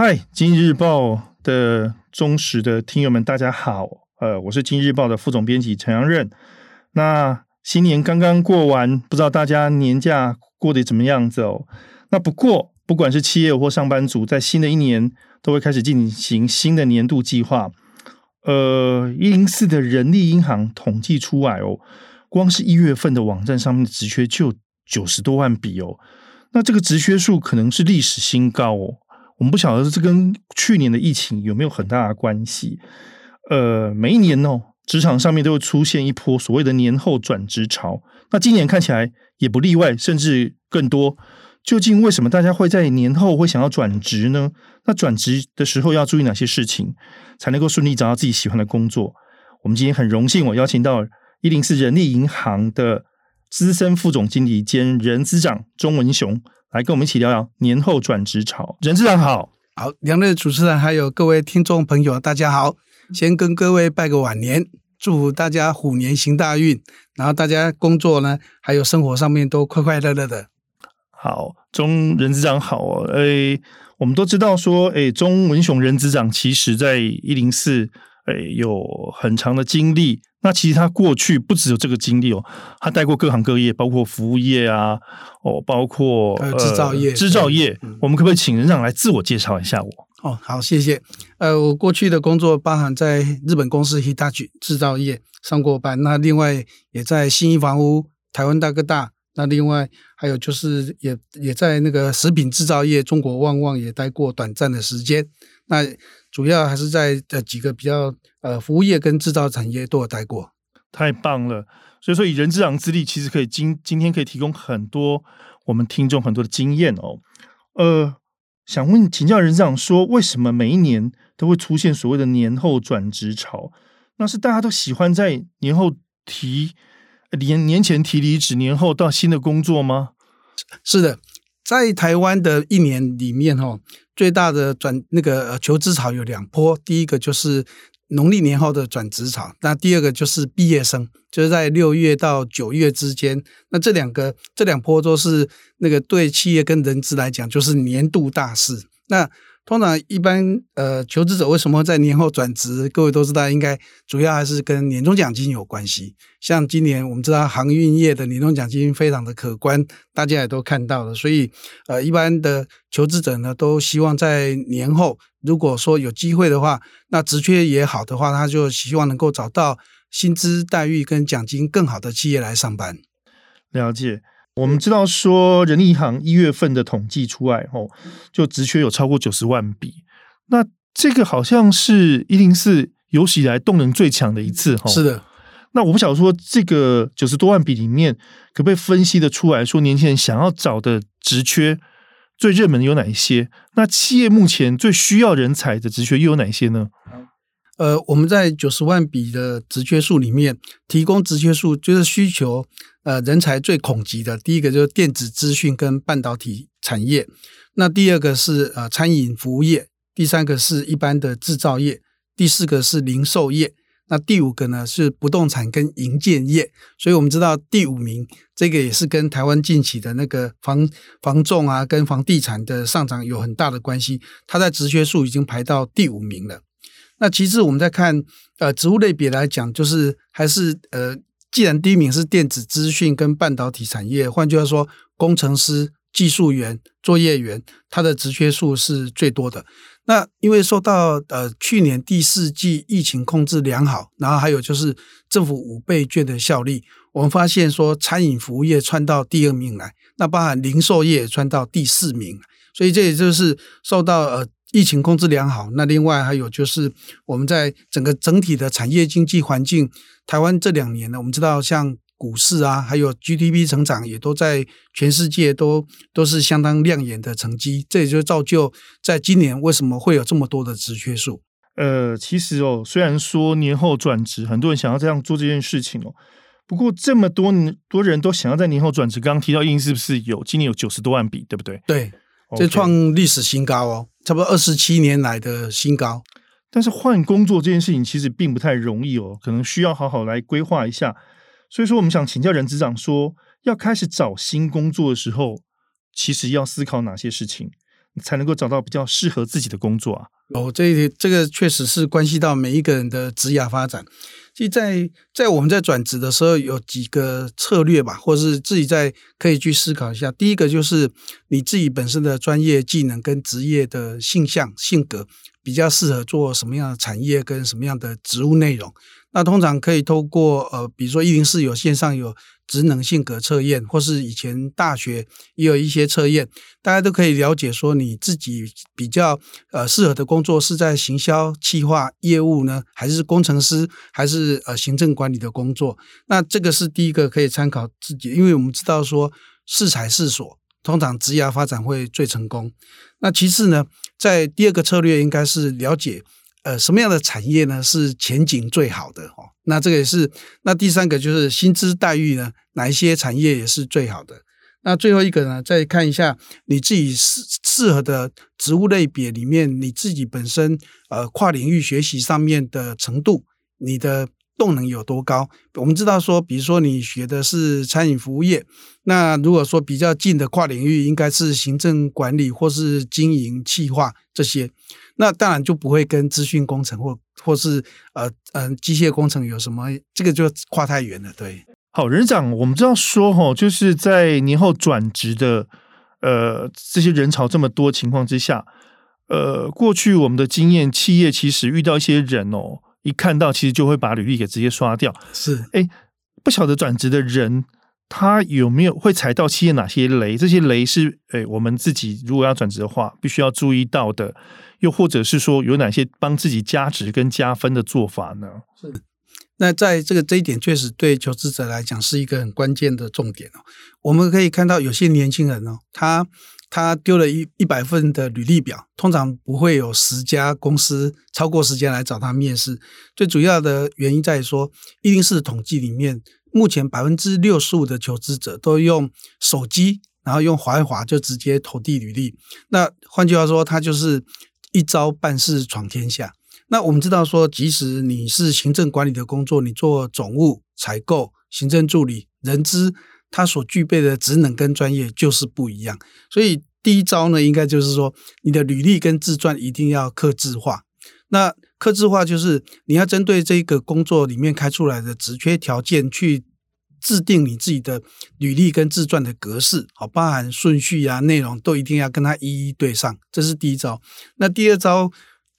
嗨，今日报的忠实的听友们，大家好。呃，我是今日报的副总编辑陈阳任。那新年刚刚过完，不知道大家年假过得怎么样子哦？那不过，不管是企业或上班族，在新的一年都会开始进行新的年度计划。呃，一零四的人力银行统计出来哦，光是一月份的网站上面的职缺就九十多万笔哦。那这个职缺数可能是历史新高哦。我们不晓得这跟去年的疫情有没有很大的关系？呃，每一年哦，职场上面都会出现一波所谓的年后转职潮。那今年看起来也不例外，甚至更多。究竟为什么大家会在年后会想要转职呢？那转职的时候要注意哪些事情，才能够顺利找到自己喜欢的工作？我们今天很荣幸，我邀请到一零四人力银行的资深副总经理兼人资长钟文雄。来跟我们一起聊聊年后转职潮。人资长好，好，两位主持人还有各位听众朋友，大家好。先跟各位拜个晚年，祝福大家虎年行大运，然后大家工作呢，还有生活上面都快快乐乐的。好，钟人资长好哦。诶，我们都知道说，诶，中文雄人资长其实在一零四，诶，有很长的经历。那其实他过去不只有这个经历哦，他带过各行各业，包括服务业啊，哦，包括呃制造业，制造业。我们可不可以请人长来自我介绍一下我？哦，好，谢谢。呃，我过去的工作包含在日本公司 Hitachi 制造业上过班，那另外也在新一房屋、台湾大哥大，那另外还有就是也也在那个食品制造业中国旺旺也待过短暂的时间。那主要还是在呃几个比较呃服务业跟制造产业都有待过，太棒了。所以说以任之长之力，其实可以今今天可以提供很多我们听众很多的经验哦。呃，想问请教人资长说，为什么每一年都会出现所谓的年后转职潮？那是大家都喜欢在年后提年年前提离职，年后到新的工作吗？是的，在台湾的一年里面哈。最大的转那个求职潮有两波，第一个就是农历年后的转职潮，那第二个就是毕业生，就是在六月到九月之间，那这两个这两波都是那个对企业跟人资来讲就是年度大事，那。通常一般呃，求职者为什么在年后转职？各位都知道，应该主要还是跟年终奖金有关系。像今年我们知道航运业的年终奖金非常的可观，大家也都看到了。所以呃，一般的求职者呢，都希望在年后，如果说有机会的话，那职缺也好的话，他就希望能够找到薪资待遇跟奖金更好的企业来上班。了解。我们知道说，人力银行一月份的统计出来哦，就职缺有超过九十万笔。那这个好像是一零四有史以来动能最强的一次哈。是的。那我不晓得说，这个九十多万笔里面，可不可以分析的出来说，年轻人想要找的职缺最热门的有哪一些？那企业目前最需要人才的职缺又有哪一些呢？呃，我们在九十万笔的职缺数里面，提供职缺数就是需求。呃，人才最恐急的，第一个就是电子资讯跟半导体产业，那第二个是呃餐饮服务业，第三个是一般的制造业，第四个是零售业，那第五个呢是不动产跟营建业。所以我们知道第五名这个也是跟台湾近期的那个房房仲啊跟房地产的上涨有很大的关系，它在职缺数已经排到第五名了。那其次我们在看呃职务类别来讲，就是还是呃。既然第一名是电子资讯跟半导体产业，换句话说，工程师、技术员、作业员，他的职缺数是最多的。那因为受到呃去年第四季疫情控制良好，然后还有就是政府五倍券的效力，我们发现说餐饮服务业窜到第二名来，那包含零售业也窜到第四名，所以这也就是受到呃。疫情控制良好，那另外还有就是我们在整个整体的产业经济环境，台湾这两年呢，我们知道像股市啊，还有 GDP 成长也都在全世界都都是相当亮眼的成绩，这也就造就在今年为什么会有这么多的职缺数。呃，其实哦，虽然说年后转职，很多人想要这样做这件事情哦，不过这么多多人都想要在年后转职，刚刚提到印是不是有今年有九十多万笔，对不对？对。这创历史新高哦，差不多二十七年来的新高。但是换工作这件事情其实并不太容易哦，可能需要好好来规划一下。所以说，我们想请教任职长说，要开始找新工作的时候，其实要思考哪些事情？才能够找到比较适合自己的工作啊？哦，这这个确实是关系到每一个人的职业发展。其实在，在我们在转职的时候，有几个策略吧，或是自己在可以去思考一下。第一个就是你自己本身的专业技能跟职业的性向、性格比较适合做什么样的产业跟什么样的职务内容。那通常可以透过呃，比如说一零四有线上有职能性格测验，或是以前大学也有一些测验，大家都可以了解说你自己比较呃适合的工作是在行销、企划、业务呢，还是工程师，还是是呃行政管理的工作？那这个是第一个可以参考自己，因为我们知道说适才适所，通常职业发展会最成功。那其次呢，在第二个策略应该是了解。呃，什么样的产业呢是前景最好的？哦，那这个也是。那第三个就是薪资待遇呢，哪一些产业也是最好的？那最后一个呢，再看一下你自己适适合的职务类别里面，你自己本身呃跨领域学习上面的程度，你的动能有多高？我们知道说，比如说你学的是餐饮服务业，那如果说比较近的跨领域，应该是行政管理或是经营企划这些。那当然就不会跟资讯工程或或是呃嗯、呃、机械工程有什么，这个就跨太远了。对，好，人长，我们知道说哈，就是在年后转职的呃这些人潮这么多情况之下，呃，过去我们的经验，企业其实遇到一些人哦，一看到其实就会把履历给直接刷掉。是，哎，不晓得转职的人他有没有会踩到企业哪些雷？这些雷是哎我们自己如果要转职的话，必须要注意到的。又或者是说，有哪些帮自己加值跟加分的做法呢？是，那在这个这一点，确实对求职者来讲是一个很关键的重点哦。我们可以看到，有些年轻人哦，他他丢了一一百份的履历表，通常不会有十家公司超过时间来找他面试。最主要的原因在于说，一定是统计里面，目前百分之六十五的求职者都用手机，然后用滑一滑就直接投递履历。那换句话说，他就是。一招办事闯天下。那我们知道说，即使你是行政管理的工作，你做总务、采购、行政助理、人资，他所具备的职能跟专业就是不一样。所以第一招呢，应该就是说，你的履历跟自传一定要刻制化。那刻制化就是你要针对这个工作里面开出来的职缺条件去。制定你自己的履历跟自传的格式，好，包含顺序啊、内容都一定要跟它一一对上，这是第一招。那第二招。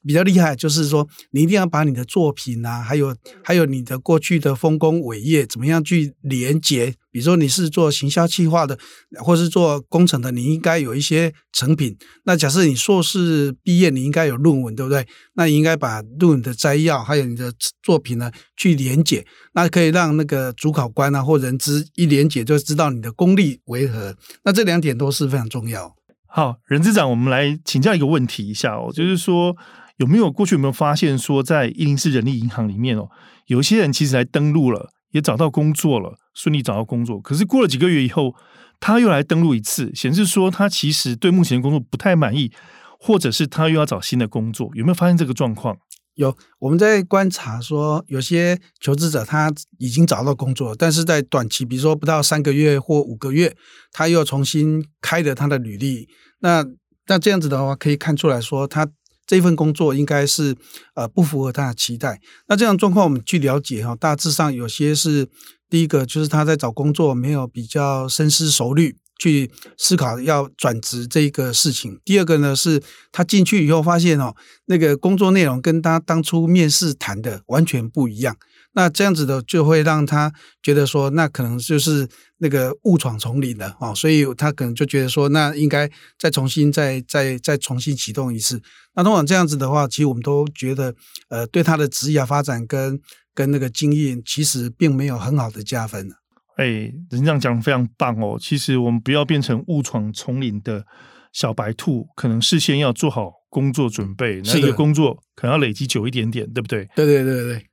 比较厉害，就是说你一定要把你的作品啊，还有还有你的过去的丰功伟业，怎么样去连接？比如说你是做行销企划的，或是做工程的，你应该有一些成品。那假设你硕士毕业，你应该有论文，对不对？那你应该把论文的摘要，还有你的作品呢，去连接，那可以让那个主考官啊或人资一连接就知道你的功力为何。那这两点都是非常重要。好，任资长，我们来请教一个问题一下哦，就是说。有没有过去有没有发现说，在一零四人力银行里面哦，有些人其实来登录了，也找到工作了，顺利找到工作。可是过了几个月以后，他又来登录一次，显示说他其实对目前的工作不太满意，或者是他又要找新的工作。有没有发现这个状况？有，我们在观察说，有些求职者他已经找到工作，但是在短期，比如说不到三个月或五个月，他又重新开了他的履历。那那这样子的话，可以看出来说他。这份工作应该是呃不符合他的期待。那这样状况我们去了解哈，大致上有些是第一个就是他在找工作没有比较深思熟虑去思考要转职这个事情。第二个呢是他进去以后发现哦，那个工作内容跟他当初面试谈的完全不一样。那这样子的就会让他觉得说，那可能就是那个误闯丛林了哦，所以他可能就觉得说，那应该再重新再再再重新启动一次。那通常这样子的话，其实我们都觉得，呃，对他的职业发展跟跟那个经验，其实并没有很好的加分。哎，人这样讲非常棒哦。其实我们不要变成误闯丛林的小白兔，可能事先要做好工作准备，那个工作可能要累积久一点点，对不对？对对对对。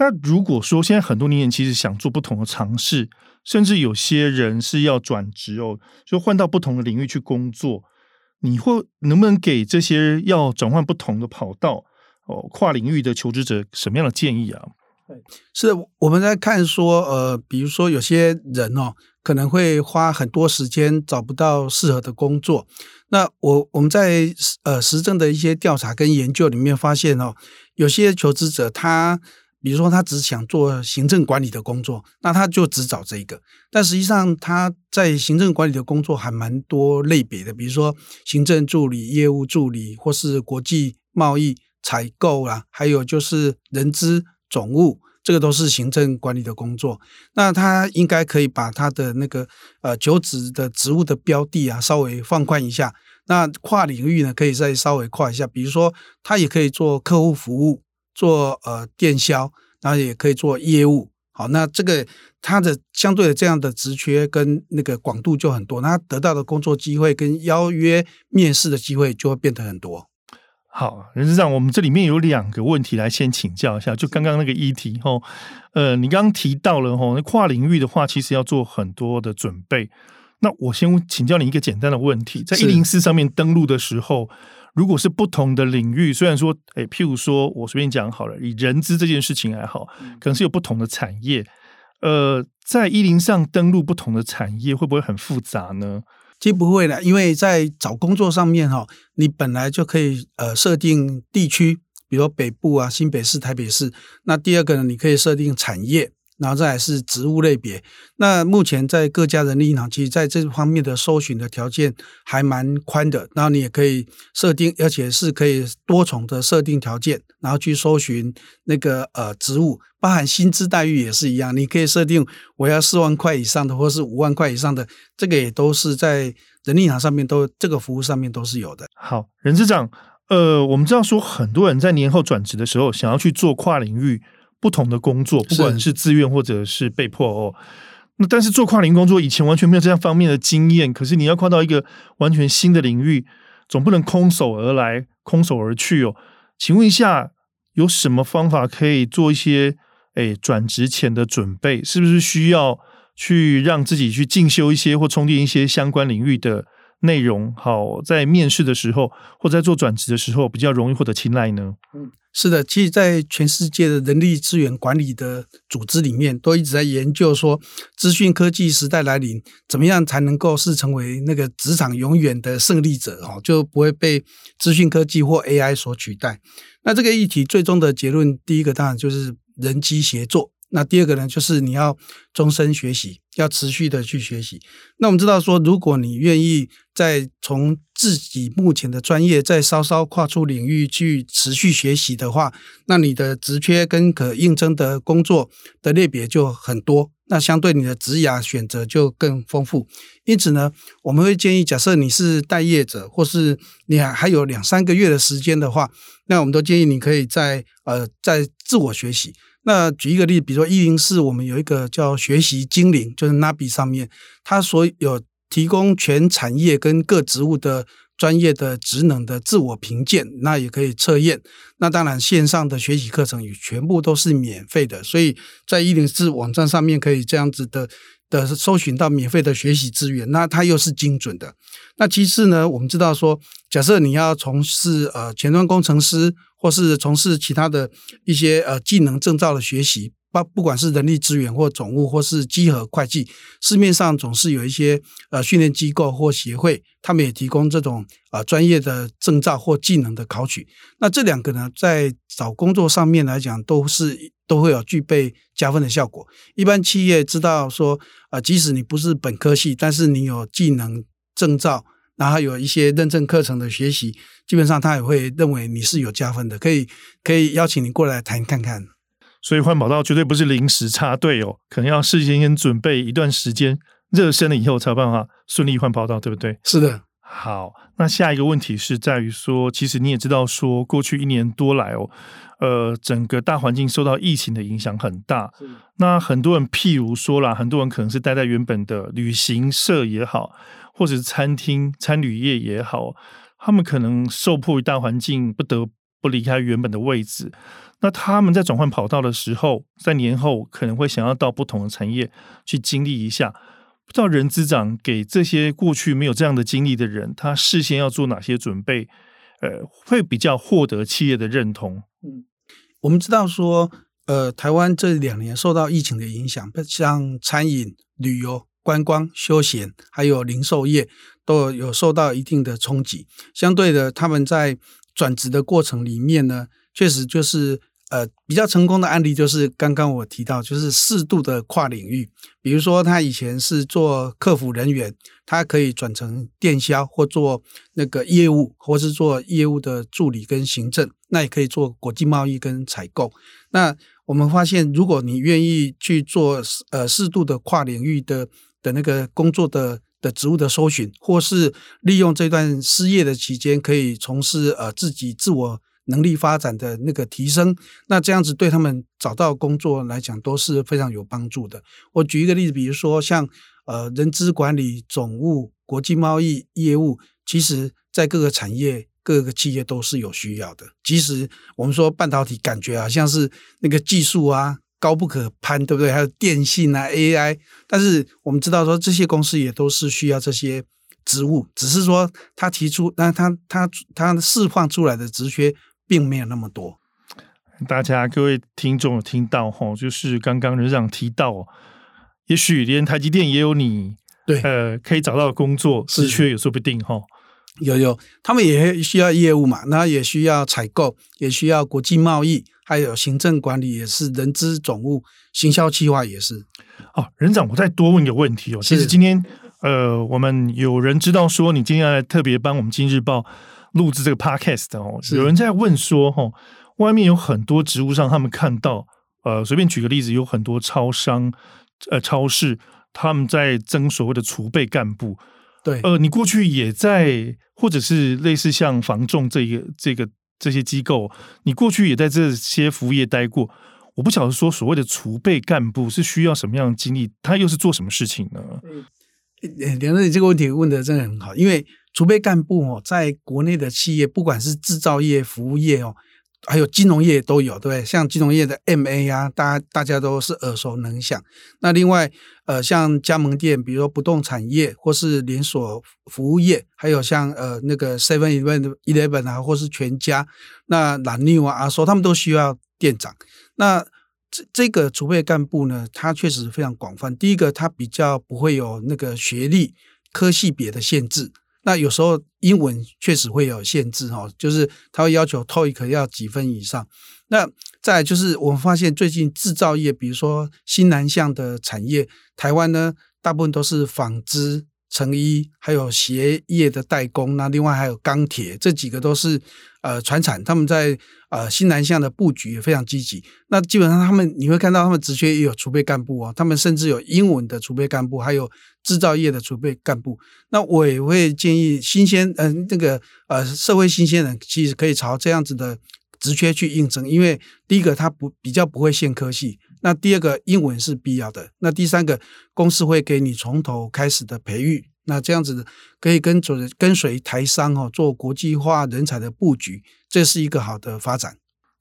那如果说现在很多年轻人其实想做不同的尝试，甚至有些人是要转职哦，就换到不同的领域去工作，你会能不能给这些要转换不同的跑道哦，跨领域的求职者什么样的建议啊？是我们在看说，呃，比如说有些人哦，可能会花很多时间找不到适合的工作。那我我们在呃实证的一些调查跟研究里面发现哦，有些求职者他。比如说，他只想做行政管理的工作，那他就只找这一个。但实际上，他在行政管理的工作还蛮多类别的，比如说行政助理、业务助理，或是国际贸易采购啊，还有就是人资总务，这个都是行政管理的工作。那他应该可以把他的那个呃求职的职务的标的啊稍微放宽一下。那跨领域呢，可以再稍微跨一下，比如说他也可以做客户服务。做呃电销，然后也可以做业务，好，那这个他的相对的这样的职缺跟那个广度就很多，那他得到的工作机会跟邀约面试的机会就会变得很多。好，任执掌，我们这里面有两个问题来先请教一下，就刚刚那个议题吼，呃，你刚刚提到了吼，那跨领域的话，其实要做很多的准备。那我先请教你一个简单的问题，在一零四上面登录的时候，如果是不同的领域，虽然说，诶，譬如说我随便讲好了，以人资这件事情还好，可能是有不同的产业，呃，在一零上登录不同的产业，会不会很复杂呢？其实不会的，因为在找工作上面哈，你本来就可以呃设定地区，比如北部啊、新北市、台北市。那第二个呢，你可以设定产业。然后再来是职务类别，那目前在各家人力银行，其实在这方面的搜寻的条件还蛮宽的。然后你也可以设定，而且是可以多重的设定条件，然后去搜寻那个呃职务，包含薪资待遇也是一样。你可以设定我要四万块以上的，或是五万块以上的，这个也都是在人力银行上面都这个服务上面都是有的。好，任执掌，呃，我们知道说很多人在年后转职的时候，想要去做跨领域。不同的工作，不管是自愿或者是被迫哦。那但是做跨龄工作，以前完全没有这样方面的经验。可是你要跨到一个完全新的领域，总不能空手而来，空手而去哦。请问一下，有什么方法可以做一些诶转职前的准备？是不是需要去让自己去进修一些或充电一些相关领域的内容？好，在面试的时候或在做转职的时候，比较容易获得青睐呢？嗯。是的，其实，在全世界的人力资源管理的组织里面，都一直在研究说，资讯科技时代来临，怎么样才能够是成为那个职场永远的胜利者哦，就不会被资讯科技或 AI 所取代。那这个议题最终的结论，第一个当然就是人机协作。那第二个呢，就是你要终身学习，要持续的去学习。那我们知道说，如果你愿意再从自己目前的专业再稍稍跨出领域去持续学习的话，那你的职缺跟可应征的工作的类别就很多，那相对你的职涯选择就更丰富。因此呢，我们会建议，假设你是待业者，或是你还还有两三个月的时间的话，那我们都建议你可以在呃在自我学习。那举一个例子，比如说一零四，我们有一个叫学习精灵，就是 Nabi 上面，它所有提供全产业跟各职务的专业的职能的自我评鉴，那也可以测验。那当然线上的学习课程也全部都是免费的，所以在一零四网站上面可以这样子的的搜寻到免费的学习资源，那它又是精准的。那其次呢，我们知道说，假设你要从事呃前端工程师。或是从事其他的一些呃技能证照的学习，不不管是人力资源或总务或是稽核会计，市面上总是有一些呃训练机构或协会，他们也提供这种呃专业的证照或技能的考取。那这两个呢，在找工作上面来讲，都是都会有具备加分的效果。一般企业知道说，呃，即使你不是本科系，但是你有技能证照。然后有一些认证课程的学习，基本上他也会认为你是有加分的，可以可以邀请你过来谈看看。所以换跑道绝对不是临时插队哦，可能要事先先准备一段时间，热身了以后才有办法顺利换跑道，对不对？是的。好，那下一个问题是在于说，其实你也知道说，过去一年多来哦，呃，整个大环境受到疫情的影响很大。是那很多人譬如说啦，很多人可能是待在原本的旅行社也好。或者是餐厅、餐旅业也好，他们可能受迫于大环境，不得不离开原本的位置。那他们在转换跑道的时候，在年后可能会想要到不同的产业去经历一下。不知道任资长给这些过去没有这样的经历的人，他事先要做哪些准备？呃，会比较获得企业的认同。嗯，我们知道说。呃，台湾这两年受到疫情的影响，像餐饮、旅游、观光、休闲，还有零售业，都有受到一定的冲击。相对的，他们在转职的过程里面呢，确实就是。呃，比较成功的案例就是刚刚我提到，就是适度的跨领域。比如说，他以前是做客服人员，他可以转成电销或做那个业务，或是做业务的助理跟行政。那也可以做国际贸易跟采购。那我们发现，如果你愿意去做呃适度的跨领域的的那个工作的的职务的搜寻，或是利用这段失业的期间，可以从事呃自己自我。能力发展的那个提升，那这样子对他们找到工作来讲都是非常有帮助的。我举一个例子，比如说像呃人资管理、总务、国际贸易业务，其实在各个产业、各个企业都是有需要的。即使我们说半导体，感觉好像是那个技术啊高不可攀，对不对？还有电信啊 AI，但是我们知道说这些公司也都是需要这些职务，只是说他提出，那他他他释放出来的职缺。并没有那么多。大家各位听众有听到哈，就是刚刚人长提到，也许连台积电也有你对呃可以找到工作，职缺也说不定哈。有有，他们也需要业务嘛，那也需要采购，也需要国际贸易，还有行政管理，也是人资总务、行销计划也是。哦，人长，我再多问一个问题哦。其实今天呃，我们有人知道说你今天要来特别帮我们今日报。录制这个 podcast 哦，有人在问说，哦，外面有很多职务上，他们看到，呃，随便举个例子，有很多超商、呃，超市，他们在争所谓的储备干部。对，呃，你过去也在，或者是类似像房仲这个、这个这些机构，你过去也在这些服务业待过。我不晓得说，所谓的储备干部是需要什么样的经历，他又是做什么事情呢？嗯，梁总，你这个问题问的真的很好，因为。储备干部哦，在国内的企业，不管是制造业、服务业哦，还有金融业都有，对不对？像金融业的 MA 啊，大家大家都是耳熟能详。那另外，呃，像加盟店，比如说不动产业或是连锁服务业，还有像呃那个 Seven Eleven Eleven 啊，或是全家，那 La-New 啊，阿说他们都需要店长。那这这个储备干部呢，它确实非常广泛。第一个，它比较不会有那个学历、科系别的限制。那有时候英文确实会有限制哈，就是他会要求 TOEIC 要几分以上。那再就是我们发现最近制造业，比如说新南向的产业，台湾呢大部分都是纺织。成衣还有鞋业的代工，那另外还有钢铁，这几个都是呃传产，他们在呃新南向的布局也非常积极。那基本上他们你会看到他们职缺也有储备干部哦，他们甚至有英文的储备干部，还有制造业的储备干部。那我也会建议新鲜嗯、呃、那个呃社会新鲜人其实可以朝这样子的职缺去应征，因为第一个他不比较不会限科系。那第二个英文是必要的，那第三个公司会给你从头开始的培育，那这样子可以跟随跟随台商哦做国际化人才的布局，这是一个好的发展。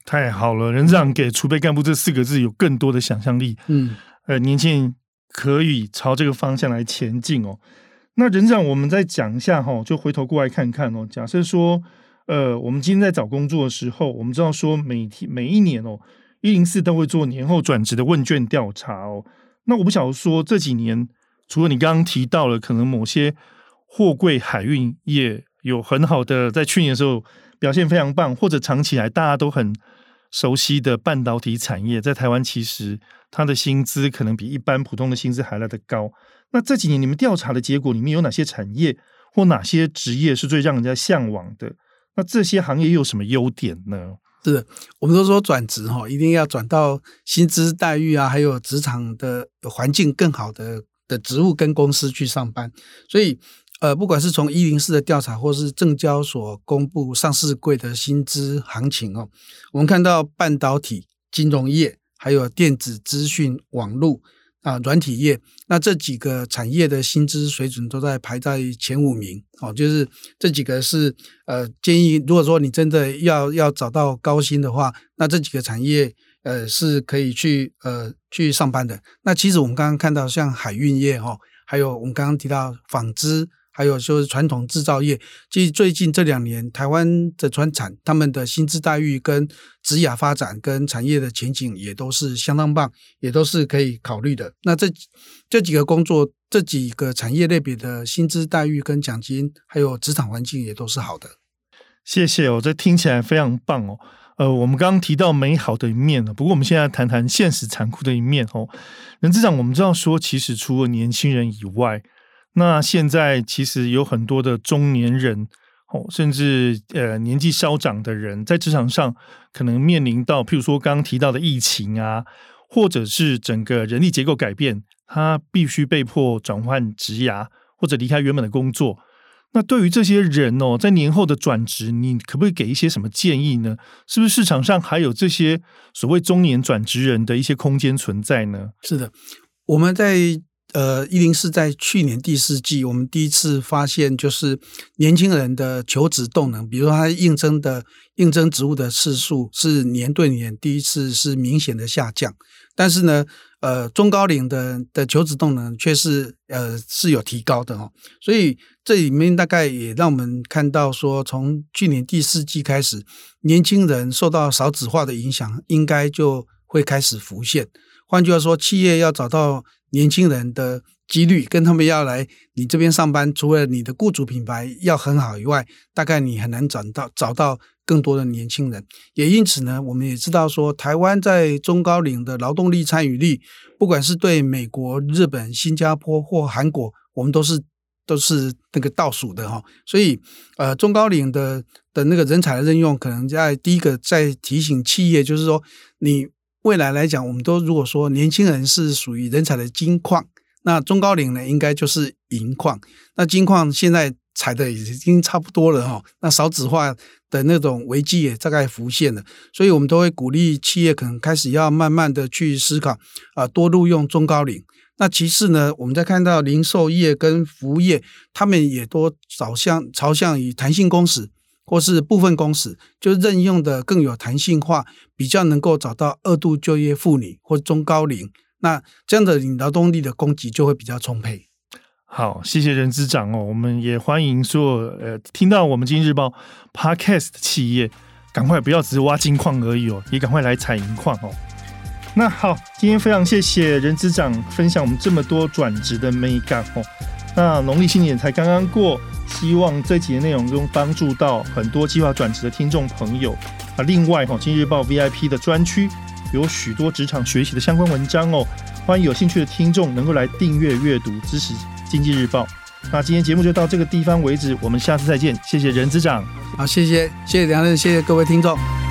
太好了，人长给储备干部这四个字有更多的想象力，嗯，呃，年轻人可以朝这个方向来前进哦。那人长，我们再讲一下哈，就回头过来看看哦。假设说，呃，我们今天在找工作的时候，我们知道说每天每一年哦。一零四都会做年后转职的问卷调查哦。那我不晓得说这几年，除了你刚刚提到了可能某些货柜海运业有很好的在去年的时候表现非常棒，或者长期来大家都很熟悉的半导体产业，在台湾其实它的薪资可能比一般普通的薪资还来得高。那这几年你们调查的结果里面有哪些产业或哪些职业是最让人家向往的？那这些行业又有什么优点呢？是，我们都说转职哈，一定要转到薪资待遇啊，还有职场的环境更好的的职务跟公司去上班。所以，呃，不管是从一零四的调查，或是证交所公布上市柜的薪资行情哦，我们看到半导体、金融业，还有电子资讯网络。啊，软体业，那这几个产业的薪资水准都在排在前五名哦。就是这几个是呃，建议如果说你真的要要找到高薪的话，那这几个产业呃是可以去呃去上班的。那其实我们刚刚看到像海运业哦，还有我们刚刚提到纺织，还有就是传统制造业。其实最近这两年，台湾的传产他们的薪资待遇跟职涯发展跟产业的前景也都是相当棒，也都是可以考虑的。那这这几个工作，这几个产业类别的薪资待遇跟奖金，还有职场环境也都是好的。谢谢哦，这听起来非常棒哦。呃，我们刚刚提到美好的一面呢，不过我们现在谈谈现实残酷的一面哦。任资长，我们知道说，其实除了年轻人以外，那现在其实有很多的中年人哦，甚至呃年纪稍长的人，在职场上可能面临到，譬如说刚刚提到的疫情啊，或者是整个人力结构改变，他必须被迫转换职涯，或者离开原本的工作。那对于这些人哦，在年后的转职，你可不可以给一些什么建议呢？是不是市场上还有这些所谓中年转职人的一些空间存在呢？是的，我们在呃一零四在去年第四季，我们第一次发现，就是年轻人的求职动能，比如说他应征的应征职务的次数是年对年第一次是明显的下降，但是呢，呃，中高龄的的求职动能却是呃是有提高的哦，所以这里面大概也让我们看到说，从去年第四季开始，年轻人受到少子化的影响，应该就会开始浮现。换句话说，企业要找到年轻人的几率，跟他们要来你这边上班，除了你的雇主品牌要很好以外，大概你很难找到找到。更多的年轻人，也因此呢，我们也知道说，台湾在中高龄的劳动力参与率，不管是对美国、日本、新加坡或韩国，我们都是都是那个倒数的哈。所以，呃，中高龄的的那个人才的任用，可能在第一个在提醒企业，就是说，你未来来讲，我们都如果说年轻人是属于人才的金矿，那中高龄呢，应该就是银矿。那金矿现在采的已经差不多了哈，那少子化的那种危机也大概浮现了，所以我们都会鼓励企业可能开始要慢慢的去思考啊，多录用中高龄。那其次呢，我们在看到零售业跟服务业，他们也多朝向朝向以弹性工时或是部分工时，就任用的更有弹性化，比较能够找到二度就业妇女或中高龄。那这样的劳动力的供给就会比较充沛。好，谢谢任资长哦。我们也欢迎说，呃，听到我们今日报 Podcast 的企业，赶快不要只是挖金矿而已哦，也赶快来采银矿哦。那好，今天非常谢谢任资长分享我们这么多转职的美感哦。那农历新年才刚刚过，希望这集的内容中帮助到很多计划转职的听众朋友啊。另外哦，今日报 VIP 的专区有许多职场学习的相关文章哦，欢迎有兴趣的听众能够来订阅阅读支持。经济日报，那今天节目就到这个地方为止，我们下次再见，谢谢任资长。好，谢谢，谢谢梁任，谢谢各位听众。